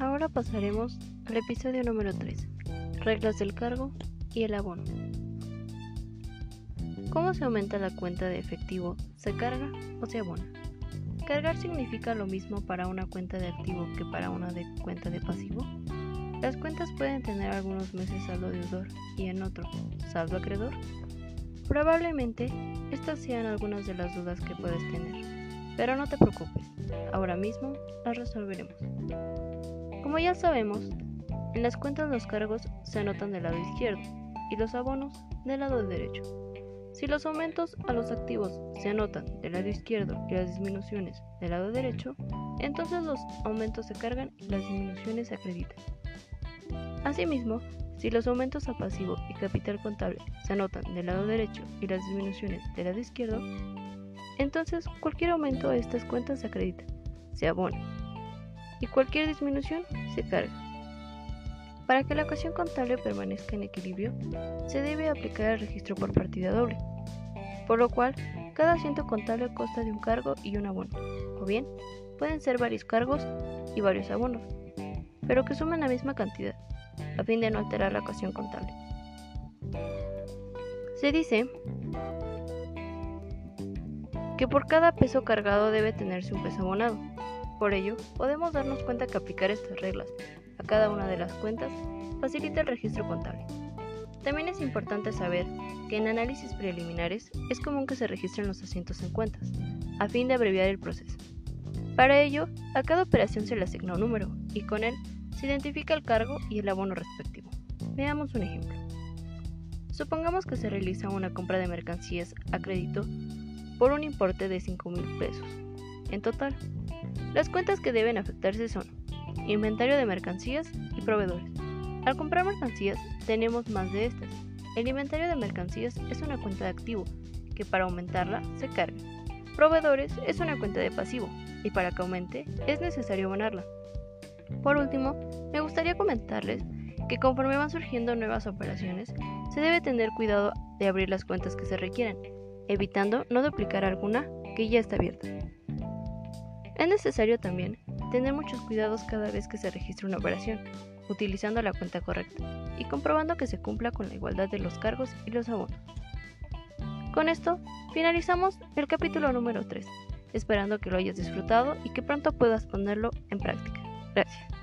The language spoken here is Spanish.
Ahora pasaremos al episodio número 3, reglas del cargo y el abono. ¿Cómo se aumenta la cuenta de efectivo? ¿Se carga o se abona? ¿Cargar significa lo mismo para una cuenta de activo que para una de cuenta de pasivo? Las cuentas pueden tener algunos meses saldo deudor y en otro saldo acreedor. Probablemente estas sean algunas de las dudas que puedes tener, pero no te preocupes, ahora mismo las resolveremos. Como ya sabemos, en las cuentas los cargos se anotan del lado izquierdo y los abonos del lado derecho. Si los aumentos a los activos se anotan del lado izquierdo y las disminuciones del lado derecho, entonces los aumentos se cargan y las disminuciones se acreditan. Asimismo, si los aumentos a pasivo y capital contable se anotan del lado derecho y las disminuciones del lado izquierdo, entonces cualquier aumento a estas cuentas se acredita, se abona, y cualquier disminución se carga. Para que la ecuación contable permanezca en equilibrio, se debe aplicar el registro por partida doble, por lo cual cada asiento contable consta de un cargo y un abono, o bien pueden ser varios cargos y varios abonos, pero que sumen la misma cantidad, a fin de no alterar la ecuación contable. Se dice que por cada peso cargado debe tenerse un peso abonado. Por ello, podemos darnos cuenta que aplicar estas reglas a cada una de las cuentas facilita el registro contable. También es importante saber que en análisis preliminares es común que se registren los asientos en cuentas, a fin de abreviar el proceso. Para ello, a cada operación se le asigna un número y con él se identifica el cargo y el abono respectivo. Veamos un ejemplo. Supongamos que se realiza una compra de mercancías a crédito por un importe de 5 mil pesos. En total, las cuentas que deben afectarse son inventario de mercancías y proveedores. Al comprar mercancías tenemos más de estas. El inventario de mercancías es una cuenta de activo, que para aumentarla se carga. Proveedores es una cuenta de pasivo, y para que aumente es necesario abonarla. Por último, me gustaría comentarles que conforme van surgiendo nuevas operaciones, se debe tener cuidado de abrir las cuentas que se requieran, evitando no duplicar alguna que ya está abierta. Es necesario también tener muchos cuidados cada vez que se registre una operación, utilizando la cuenta correcta y comprobando que se cumpla con la igualdad de los cargos y los abonos. Con esto, finalizamos el capítulo número 3, esperando que lo hayas disfrutado y que pronto puedas ponerlo en práctica. Gracias.